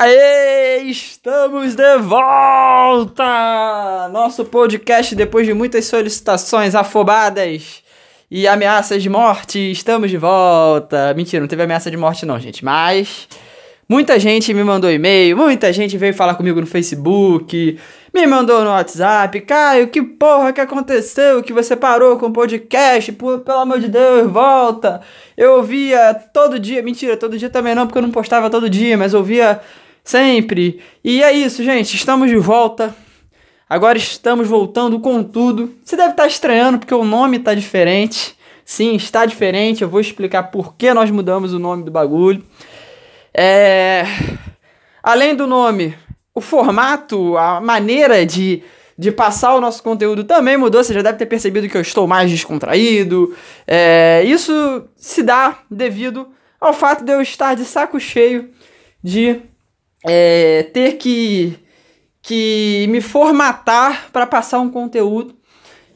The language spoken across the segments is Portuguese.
Aê, estamos de volta! Nosso podcast depois de muitas solicitações afobadas e ameaças de morte, estamos de volta. Mentira, não teve ameaça de morte não, gente, mas muita gente me mandou e-mail, muita gente veio falar comigo no Facebook, me mandou no WhatsApp, Caio, que porra que aconteceu que você parou com o podcast? Pelo amor de Deus, volta! Eu ouvia todo dia, mentira, todo dia também não, porque eu não postava todo dia, mas ouvia sempre. E é isso, gente. Estamos de volta. Agora estamos voltando com tudo. Você deve estar estranhando porque o nome está diferente. Sim, está diferente. Eu vou explicar por que nós mudamos o nome do bagulho. É... Além do nome, o formato, a maneira de, de passar o nosso conteúdo também mudou. Você já deve ter percebido que eu estou mais descontraído. É... Isso se dá devido ao fato de eu estar de saco cheio de é, ter que, que me formatar para passar um conteúdo.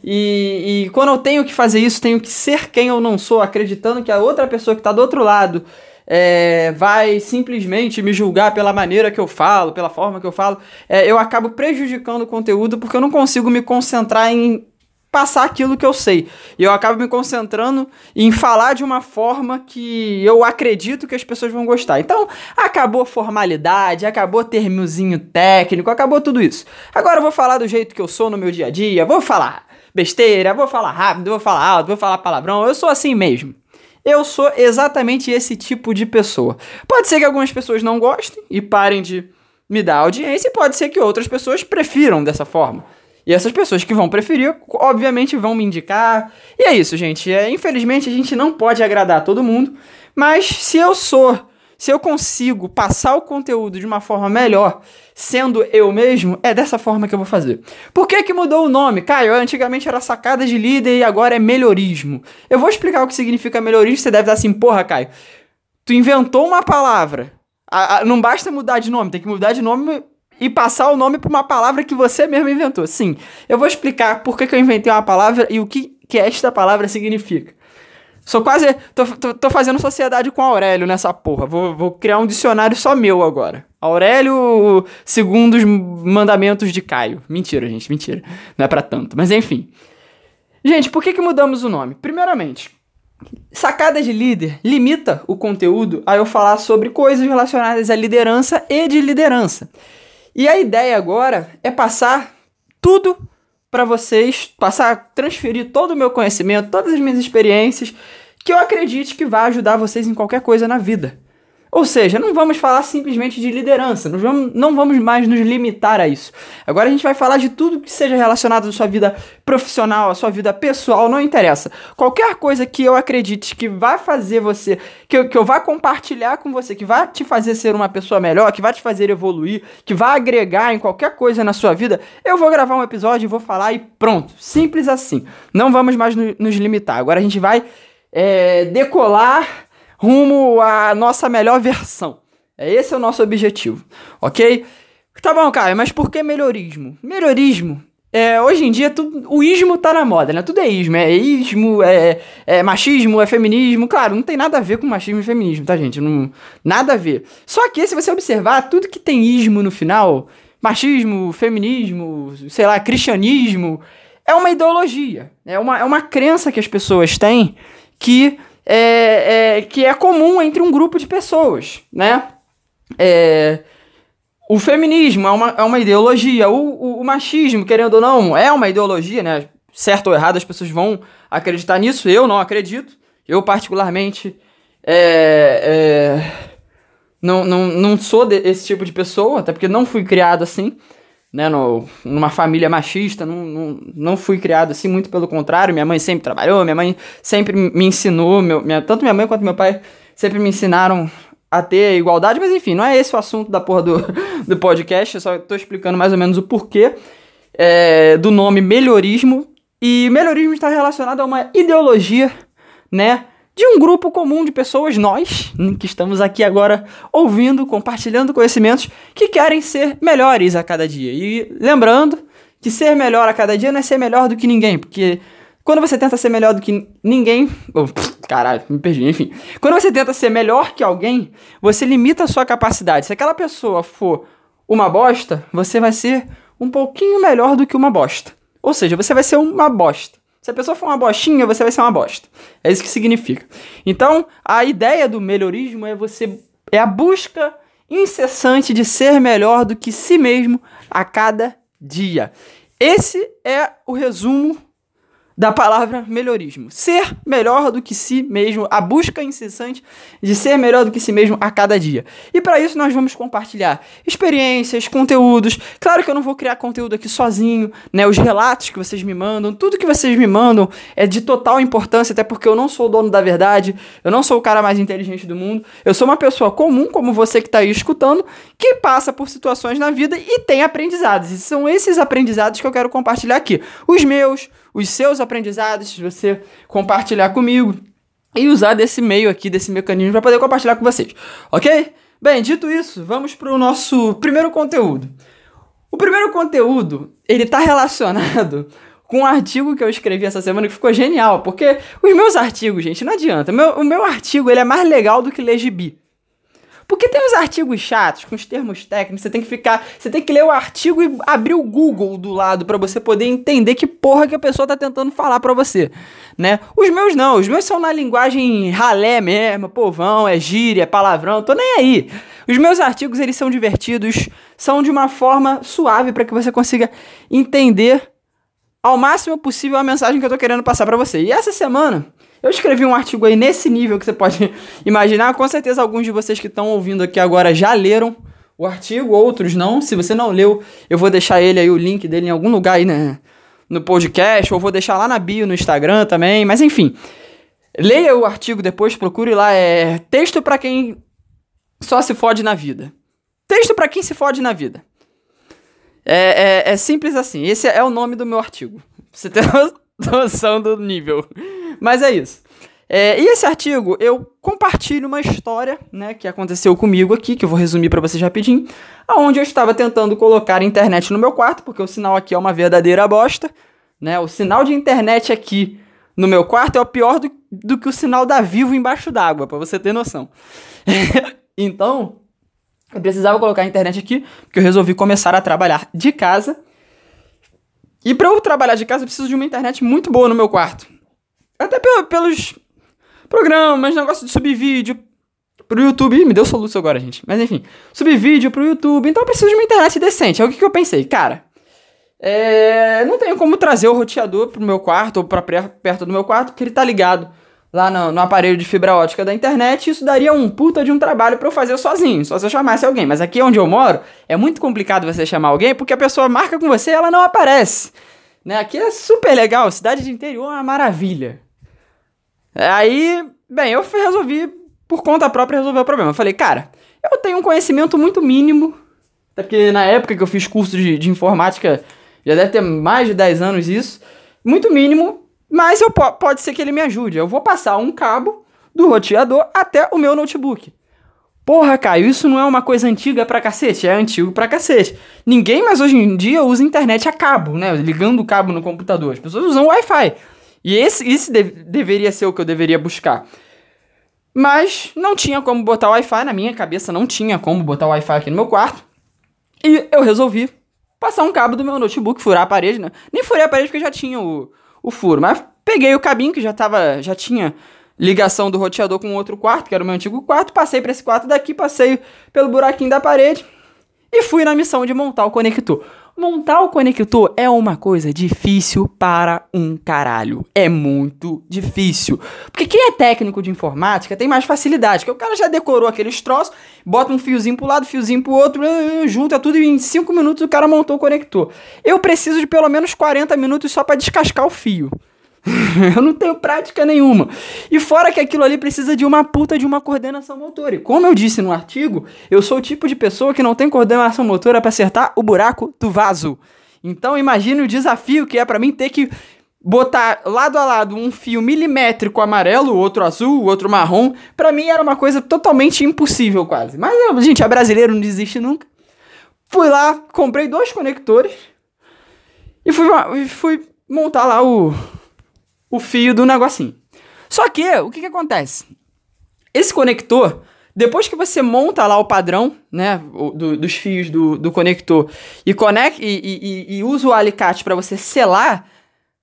E, e, quando eu tenho que fazer isso, tenho que ser quem eu não sou, acreditando que a outra pessoa que está do outro lado é, vai simplesmente me julgar pela maneira que eu falo, pela forma que eu falo, é, eu acabo prejudicando o conteúdo porque eu não consigo me concentrar em passar aquilo que eu sei. E eu acabo me concentrando em falar de uma forma que eu acredito que as pessoas vão gostar. Então, acabou formalidade, acabou termozinho técnico, acabou tudo isso. Agora eu vou falar do jeito que eu sou no meu dia a dia, vou falar besteira, vou falar rápido, vou falar alto, vou falar palavrão. Eu sou assim mesmo. Eu sou exatamente esse tipo de pessoa. Pode ser que algumas pessoas não gostem e parem de me dar audiência, e pode ser que outras pessoas prefiram dessa forma. E essas pessoas que vão preferir, obviamente, vão me indicar. E é isso, gente. É, infelizmente, a gente não pode agradar todo mundo. Mas se eu sou, se eu consigo passar o conteúdo de uma forma melhor, sendo eu mesmo, é dessa forma que eu vou fazer. Por que, que mudou o nome? Caio, antigamente era sacada de líder e agora é melhorismo. Eu vou explicar o que significa melhorismo. Você deve estar assim, porra, Caio. Tu inventou uma palavra. A, a, não basta mudar de nome, tem que mudar de nome e passar o nome para uma palavra que você mesmo inventou. Sim, eu vou explicar por que, que eu inventei uma palavra e o que, que esta palavra significa. Sou quase. Tô, tô, tô, fazendo sociedade com Aurélio nessa porra. Vou, vou criar um dicionário só meu agora. Aurélio, segundo os mandamentos de Caio. Mentira, gente, mentira. Não é para tanto. Mas enfim. Gente, por que, que mudamos o nome? Primeiramente, sacada de líder limita o conteúdo a eu falar sobre coisas relacionadas à liderança e de liderança. E a ideia agora é passar tudo para vocês, passar, transferir todo o meu conhecimento, todas as minhas experiências, que eu acredite que vai ajudar vocês em qualquer coisa na vida. Ou seja, não vamos falar simplesmente de liderança, não vamos, não vamos mais nos limitar a isso. Agora a gente vai falar de tudo que seja relacionado à sua vida profissional, à sua vida pessoal, não interessa. Qualquer coisa que eu acredite que vai fazer você, que eu, que eu vá compartilhar com você, que vai te fazer ser uma pessoa melhor, que vai te fazer evoluir, que vai agregar em qualquer coisa na sua vida, eu vou gravar um episódio vou falar e pronto. Simples assim. Não vamos mais no, nos limitar. Agora a gente vai é, decolar rumo à nossa melhor versão. É esse é o nosso objetivo, ok? Tá bom, cara, mas por que melhorismo? Melhorismo é, hoje em dia tudo, o ismo tá na moda, né? Tudo é ismo, é ismo, é, é, machismo, é feminismo. Claro, não tem nada a ver com machismo e feminismo, tá, gente? Não, nada a ver. Só que se você observar, tudo que tem ismo no final, machismo, feminismo, sei lá, cristianismo, é uma ideologia. É uma, é uma crença que as pessoas têm que é, é, que é comum entre um grupo de pessoas, né? É, o feminismo é uma, é uma ideologia, o, o, o, machismo, querendo ou não, é uma ideologia, né? Certo ou errado, as pessoas vão acreditar nisso, eu não acredito. Eu, particularmente, é, é, não, não, não sou desse tipo de pessoa, até porque não fui criado assim né, no, numa família machista, não, não, não fui criado assim, muito pelo contrário, minha mãe sempre trabalhou, minha mãe sempre me ensinou, meu, minha, tanto minha mãe quanto meu pai sempre me ensinaram a ter igualdade, mas enfim, não é esse o assunto da porra do, do podcast, eu só tô explicando mais ou menos o porquê é, do nome melhorismo, e melhorismo está relacionado a uma ideologia, né, de um grupo comum de pessoas, nós, que estamos aqui agora ouvindo, compartilhando conhecimentos, que querem ser melhores a cada dia. E lembrando que ser melhor a cada dia não é ser melhor do que ninguém, porque Quando você tenta ser melhor do que ninguém. Oh, caralho, me perdi, enfim. Quando você tenta ser melhor que alguém, você limita a sua capacidade. Se aquela pessoa for uma bosta, você vai ser um pouquinho melhor do que uma bosta. Ou seja, você vai ser uma bosta. Se a pessoa for uma bostinha, você vai ser uma bosta. É isso que significa. Então, a ideia do melhorismo é você é a busca incessante de ser melhor do que si mesmo a cada dia. Esse é o resumo da palavra melhorismo. Ser melhor do que si mesmo, a busca incessante de ser melhor do que si mesmo a cada dia. E para isso nós vamos compartilhar experiências, conteúdos. Claro que eu não vou criar conteúdo aqui sozinho, né? Os relatos que vocês me mandam, tudo que vocês me mandam é de total importância, até porque eu não sou o dono da verdade, eu não sou o cara mais inteligente do mundo. Eu sou uma pessoa comum, como você que está aí escutando, que passa por situações na vida e tem aprendizados. E são esses aprendizados que eu quero compartilhar aqui. Os meus, os seus aprendizados, você compartilhar comigo e usar desse meio aqui, desse mecanismo para poder compartilhar com vocês, ok? Bem, dito isso, vamos para o nosso primeiro conteúdo. O primeiro conteúdo, ele está relacionado com um artigo que eu escrevi essa semana que ficou genial, porque os meus artigos, gente, não adianta. Meu, o meu artigo, ele é mais legal do que ler gibi. Porque tem uns artigos chatos, com os termos técnicos, você tem que ficar. Você tem que ler o artigo e abrir o Google do lado para você poder entender que porra que a pessoa tá tentando falar para você, né? Os meus não, os meus são na linguagem ralé mesmo, povão, é gíria, é palavrão, tô nem aí. Os meus artigos, eles são divertidos, são de uma forma suave para que você consiga entender ao máximo possível a mensagem que eu tô querendo passar para você. E essa semana, eu escrevi um artigo aí nesse nível que você pode imaginar. Com certeza alguns de vocês que estão ouvindo aqui agora já leram o artigo, outros não. Se você não leu, eu vou deixar ele aí, o link dele em algum lugar aí né, no podcast, ou vou deixar lá na bio no Instagram também. Mas enfim, leia o artigo depois, procure lá. É texto para quem só se fode na vida. Texto para quem se fode na vida. É, é, é, simples assim. Esse é o nome do meu artigo. Você tem noção do nível. Mas é isso. É, e esse artigo, eu compartilho uma história, né, que aconteceu comigo aqui, que eu vou resumir para vocês rapidinho, aonde eu estava tentando colocar internet no meu quarto, porque o sinal aqui é uma verdadeira bosta, né? O sinal de internet aqui no meu quarto é o pior do, do que o sinal da Vivo embaixo d'água, para você ter noção. então, eu precisava colocar a internet aqui, porque eu resolvi começar a trabalhar de casa. E para eu trabalhar de casa, eu preciso de uma internet muito boa no meu quarto. Até pelos programas, negócio de subir vídeo pro YouTube. Ih, me deu soluço agora, gente. Mas enfim, subir vídeo pro YouTube. Então eu preciso de uma internet decente. É o que, que eu pensei, cara. É, não tenho como trazer o roteador pro meu quarto ou pra perto do meu quarto, porque ele tá ligado lá no, no, aparelho de fibra ótica da internet. Isso daria um puta de um trabalho para eu fazer sozinho, só se eu chamasse alguém. Mas aqui onde eu moro, é muito complicado você chamar alguém, porque a pessoa marca com você e ela não aparece. Né? Aqui é super legal, cidade de interior é uma maravilha. Aí, bem, eu resolvi, por conta própria, resolver o problema. Eu falei, cara, eu tenho um conhecimento muito mínimo, até porque na época que eu fiz curso de, de informática, já deve ter mais de 10 anos isso, muito mínimo, mas eu, pode ser que ele me ajude. Eu vou passar um cabo do roteador até o meu notebook. Porra, Caio, isso não é uma coisa antiga pra cacete? É antigo pra cacete. Ninguém mais hoje em dia usa internet a cabo, né? Ligando o cabo no computador. As pessoas usam Wi-Fi. E esse, esse de, deveria ser o que eu deveria buscar. Mas não tinha como botar Wi-Fi na minha cabeça, não tinha como botar Wi-Fi aqui no meu quarto. E eu resolvi passar um cabo do meu notebook, furar a parede, né? Nem furei a parede porque já tinha o, o furo, mas peguei o cabinho que já tava, já tinha ligação do roteador com outro quarto, que era o meu antigo quarto, passei para esse quarto daqui, passei pelo buraquinho da parede e fui na missão de montar o conector. Montar o conector é uma coisa difícil para um caralho. É muito difícil. Porque quem é técnico de informática tem mais facilidade. Porque o cara já decorou aqueles troços, bota um fiozinho pro lado, fiozinho pro outro, eh, junta tudo e em 5 minutos o cara montou o conector. Eu preciso de pelo menos 40 minutos só para descascar o fio. eu não tenho prática nenhuma. E fora que aquilo ali precisa de uma puta de uma coordenação motora. E como eu disse no artigo, eu sou o tipo de pessoa que não tem coordenação motora para acertar o buraco do vaso. Então imagine o desafio que é para mim ter que botar lado a lado um fio milimétrico amarelo, outro azul, outro marrom. Para mim era uma coisa totalmente impossível quase. Mas gente, a brasileiro não desiste nunca. Fui lá, comprei dois conectores e fui, fui montar lá o o fio do negocinho. Só que, o que, que acontece? Esse conector, depois que você monta lá o padrão, né, do, dos fios do, do conector e, conecta, e, e, e usa o alicate para você selar,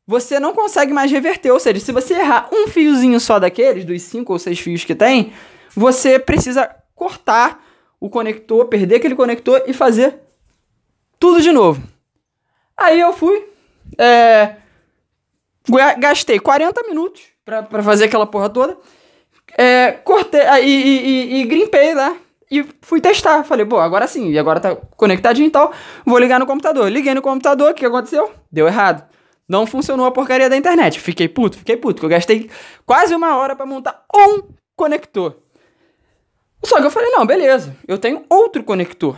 você não consegue mais reverter. Ou seja, se você errar um fiozinho só daqueles, dos cinco ou seis fios que tem, você precisa cortar o conector, perder aquele conector e fazer tudo de novo. Aí eu fui, é, gastei 40 minutos para fazer aquela porra toda. É, cortei e, e, e, e grimpei lá. E fui testar. Falei, pô, agora sim. E agora tá conectadinho e tal. Vou ligar no computador. Liguei no computador. O que aconteceu? Deu errado. Não funcionou a porcaria da internet. Fiquei puto, fiquei puto. Porque eu gastei quase uma hora para montar um conector. Só que eu falei, não, beleza. Eu tenho outro conector.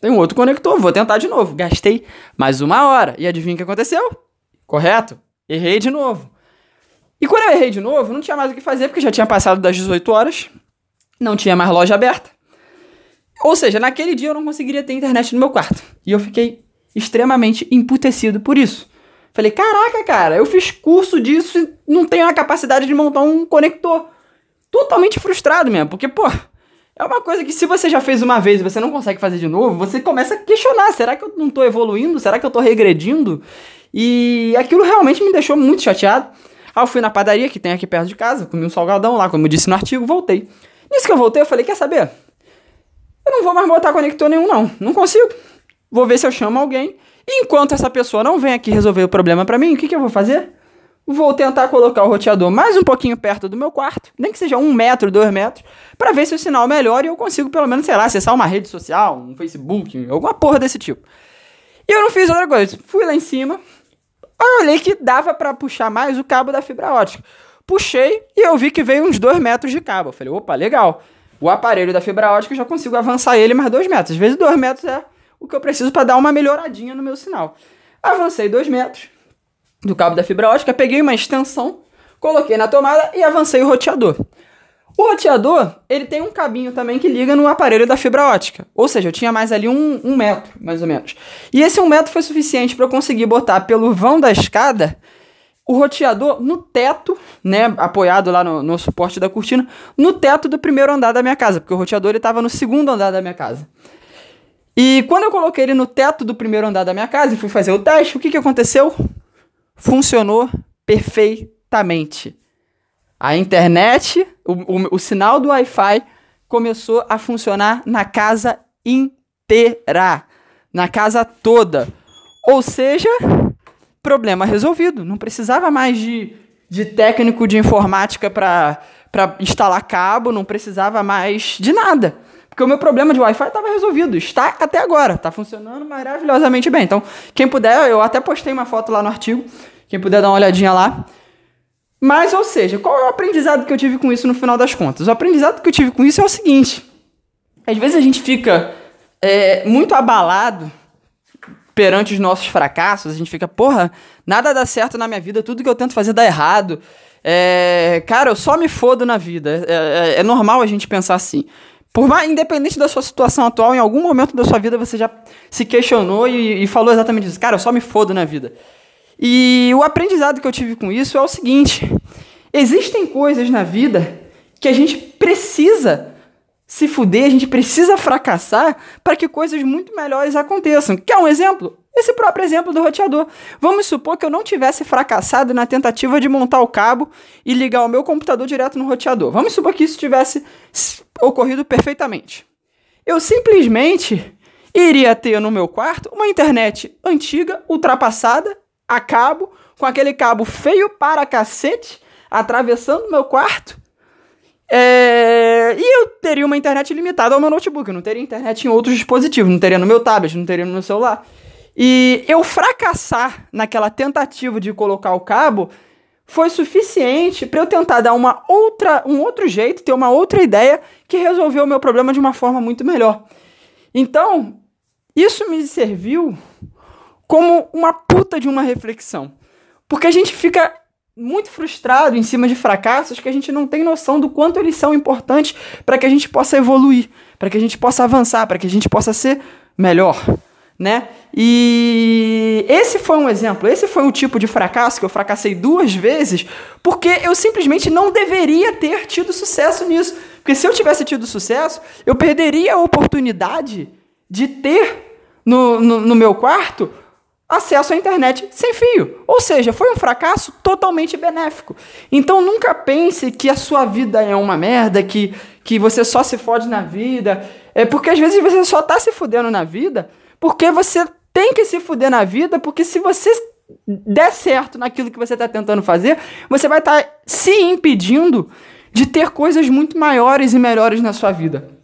Tenho outro conector. Vou tentar de novo. Gastei mais uma hora. E adivinha o que aconteceu? Correto? Errei de novo. E quando eu errei de novo, não tinha mais o que fazer, porque já tinha passado das 18 horas, não tinha mais loja aberta. Ou seja, naquele dia eu não conseguiria ter internet no meu quarto. E eu fiquei extremamente emputecido por isso. Falei, caraca, cara, eu fiz curso disso e não tenho a capacidade de montar um conector. Totalmente frustrado mesmo, porque, pô, é uma coisa que se você já fez uma vez e você não consegue fazer de novo, você começa a questionar: será que eu não tô evoluindo? Será que eu tô regredindo? E aquilo realmente me deixou muito chateado. Aí eu fui na padaria que tem aqui perto de casa, comi um salgadão lá, como eu disse no artigo, voltei. Nisso que eu voltei, eu falei: quer saber? Eu não vou mais botar conector nenhum, não. Não consigo. Vou ver se eu chamo alguém. E enquanto essa pessoa não vem aqui resolver o problema para mim, o que, que eu vou fazer? Vou tentar colocar o roteador mais um pouquinho perto do meu quarto, nem que seja um metro, dois metros, para ver se o sinal melhora e eu consigo pelo menos, sei lá, acessar uma rede social, um Facebook, alguma porra desse tipo. E eu não fiz outra coisa. Fui lá em cima, eu olhei que dava para puxar mais o cabo da fibra ótica. Puxei e eu vi que veio uns dois metros de cabo. Eu falei, opa, legal. O aparelho da fibra ótica eu já consigo avançar ele mais dois metros. Às vezes dois metros é o que eu preciso para dar uma melhoradinha no meu sinal. Avancei dois metros do cabo da fibra ótica, peguei uma extensão, coloquei na tomada e avancei o roteador. O roteador, ele tem um cabinho também que liga no aparelho da fibra ótica. Ou seja, eu tinha mais ali um, um metro, mais ou menos. E esse um metro foi suficiente para eu conseguir botar pelo vão da escada o roteador no teto, né, apoiado lá no, no suporte da cortina, no teto do primeiro andar da minha casa, porque o roteador estava no segundo andar da minha casa. E quando eu coloquei ele no teto do primeiro andar da minha casa e fui fazer o teste, o que, que aconteceu? Funcionou perfeitamente. A internet, o, o, o sinal do Wi-Fi começou a funcionar na casa inteira, na casa toda. Ou seja, problema resolvido. Não precisava mais de, de técnico de informática para instalar cabo, não precisava mais de nada. Porque o meu problema de Wi-Fi estava resolvido. Está até agora. Está funcionando maravilhosamente bem. Então, quem puder, eu até postei uma foto lá no artigo. Quem puder dar uma olhadinha lá. Mas, ou seja, qual é o aprendizado que eu tive com isso no final das contas? O aprendizado que eu tive com isso é o seguinte: às vezes a gente fica é, muito abalado perante os nossos fracassos, a gente fica, porra, nada dá certo na minha vida, tudo que eu tento fazer dá errado. É, cara, eu só me fodo na vida. É, é, é normal a gente pensar assim. Por mais, independente da sua situação atual, em algum momento da sua vida você já se questionou e, e falou exatamente isso. Cara, eu só me fodo na vida. E o aprendizado que eu tive com isso é o seguinte: existem coisas na vida que a gente precisa se fuder, a gente precisa fracassar para que coisas muito melhores aconteçam. Quer um exemplo? Esse próprio exemplo do roteador. Vamos supor que eu não tivesse fracassado na tentativa de montar o cabo e ligar o meu computador direto no roteador. Vamos supor que isso tivesse ocorrido perfeitamente. Eu simplesmente iria ter no meu quarto uma internet antiga, ultrapassada, a cabo, com aquele cabo feio para cacete, atravessando meu quarto. É... E eu teria uma internet limitada ao meu notebook. Eu não teria internet em outros dispositivos. Não teria no meu tablet, não teria no meu celular. E eu fracassar naquela tentativa de colocar o cabo foi suficiente para eu tentar dar uma outra, um outro jeito, ter uma outra ideia que resolveu o meu problema de uma forma muito melhor. Então, isso me serviu como uma puta de uma reflexão. Porque a gente fica muito frustrado em cima de fracassos que a gente não tem noção do quanto eles são importantes para que a gente possa evoluir, para que a gente possa avançar, para que a gente possa ser melhor. né? E esse foi um exemplo, esse foi um tipo de fracasso que eu fracassei duas vezes, porque eu simplesmente não deveria ter tido sucesso nisso. Porque se eu tivesse tido sucesso, eu perderia a oportunidade de ter no, no, no meu quarto acesso à internet sem fio. Ou seja, foi um fracasso totalmente benéfico. Então nunca pense que a sua vida é uma merda, que, que você só se fode na vida. É porque às vezes você só tá se fudendo na vida porque você tem que se fuder na vida, porque se você der certo naquilo que você está tentando fazer, você vai estar tá se impedindo de ter coisas muito maiores e melhores na sua vida.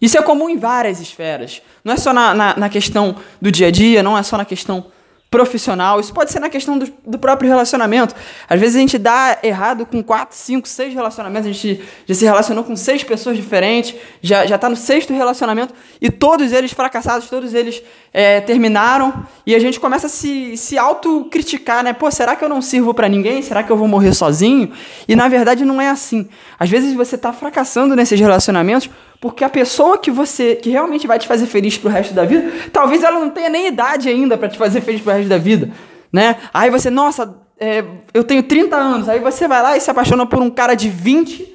Isso é comum em várias esferas. Não é só na, na, na questão do dia a dia, não é só na questão profissional, isso pode ser na questão do, do, próprio relacionamento. Às vezes a gente dá errado com quatro, cinco, seis relacionamentos, a gente já se relacionou com seis pessoas diferentes, já, já tá no sexto relacionamento, e todos eles fracassados, todos eles é, terminaram, e a gente começa a se, se autocriticar, né? Pô, será que eu não sirvo para ninguém? Será que eu vou morrer sozinho? E na verdade não é assim. Às vezes você tá fracassando nesses relacionamentos porque a pessoa que você que realmente vai te fazer feliz pro resto da vida, talvez ela não tenha nem idade ainda para te fazer feliz pro resto da vida, né? Aí você, nossa, é, eu tenho 30 anos, aí você vai lá e se apaixona por um cara de 20,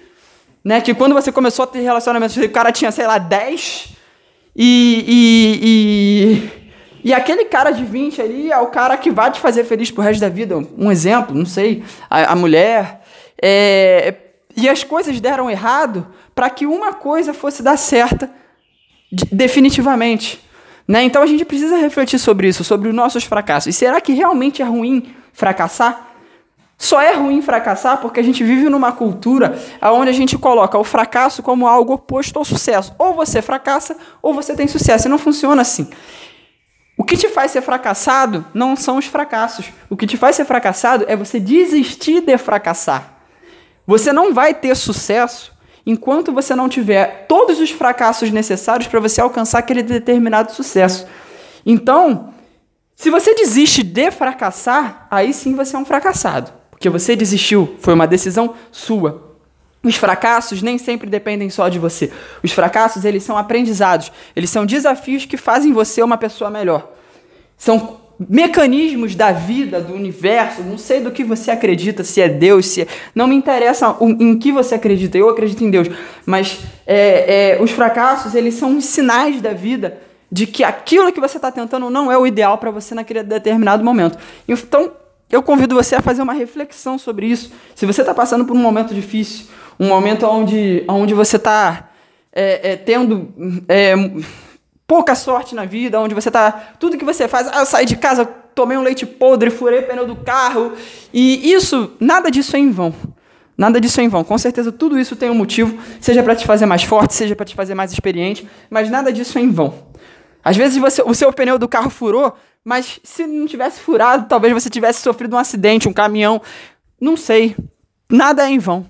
né? Que quando você começou a ter relacionamento, o cara tinha, sei lá, 10. E, e, e, e aquele cara de 20 ali é o cara que vai te fazer feliz pro resto da vida. Um exemplo, não sei. A, a mulher. É, e as coisas deram errado para que uma coisa fosse dar certa definitivamente. Né? Então a gente precisa refletir sobre isso, sobre os nossos fracassos. E será que realmente é ruim fracassar? Só é ruim fracassar porque a gente vive numa cultura onde a gente coloca o fracasso como algo oposto ao sucesso. Ou você fracassa ou você tem sucesso. E não funciona assim. O que te faz ser fracassado não são os fracassos. O que te faz ser fracassado é você desistir de fracassar. Você não vai ter sucesso enquanto você não tiver todos os fracassos necessários para você alcançar aquele determinado sucesso. Então, se você desiste de fracassar, aí sim você é um fracassado, porque você desistiu, foi uma decisão sua. Os fracassos nem sempre dependem só de você. Os fracassos, eles são aprendizados, eles são desafios que fazem você uma pessoa melhor. São mecanismos da vida, do universo, não sei do que você acredita, se é Deus, se é... não me interessa em que você acredita, eu acredito em Deus, mas é, é, os fracassos, eles são sinais da vida de que aquilo que você está tentando não é o ideal para você naquele determinado momento. Então, eu convido você a fazer uma reflexão sobre isso. Se você está passando por um momento difícil, um momento onde, onde você está é, é, tendo é, pouca sorte na vida, onde você tá. Tudo que você faz, ah, eu saí de casa, tomei um leite podre, furei o pneu do carro. E isso, nada disso é em vão. Nada disso é em vão. Com certeza tudo isso tem um motivo, seja para te fazer mais forte, seja para te fazer mais experiente, mas nada disso é em vão. Às vezes você, o seu pneu do carro furou, mas se não tivesse furado, talvez você tivesse sofrido um acidente, um caminhão, não sei. Nada é em vão.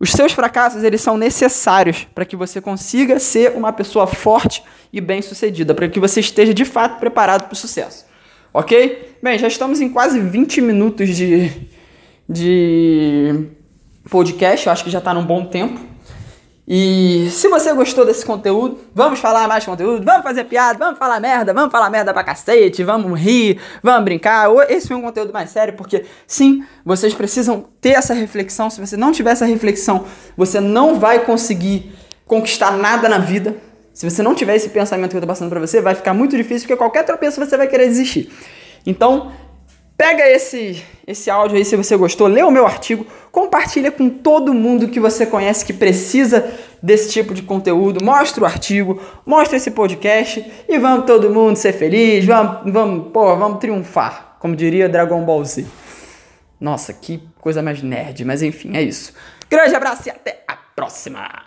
Os seus fracassos, eles são necessários para que você consiga ser uma pessoa forte e bem-sucedida, para que você esteja de fato preparado para o sucesso. Ok? Bem, já estamos em quase 20 minutos de, de podcast, eu acho que já está num bom tempo. E se você gostou desse conteúdo, vamos falar mais conteúdo, vamos fazer piada, vamos falar merda, vamos falar merda pra cacete, vamos rir, vamos brincar. Esse foi um conteúdo mais sério, porque sim, vocês precisam ter essa reflexão. Se você não tiver essa reflexão, você não vai conseguir conquistar nada na vida. Se você não tiver esse pensamento que eu tô passando pra você, vai ficar muito difícil, porque qualquer tropeço você vai querer desistir. Então, Pega esse, esse áudio aí se você gostou, lê o meu artigo, compartilha com todo mundo que você conhece que precisa desse tipo de conteúdo, mostra o artigo, mostra esse podcast e vamos todo mundo ser feliz, vamos, vamos, pô, vamos triunfar, como diria Dragon Ball Z. Nossa, que coisa mais nerd, mas enfim, é isso. Grande abraço e até a próxima!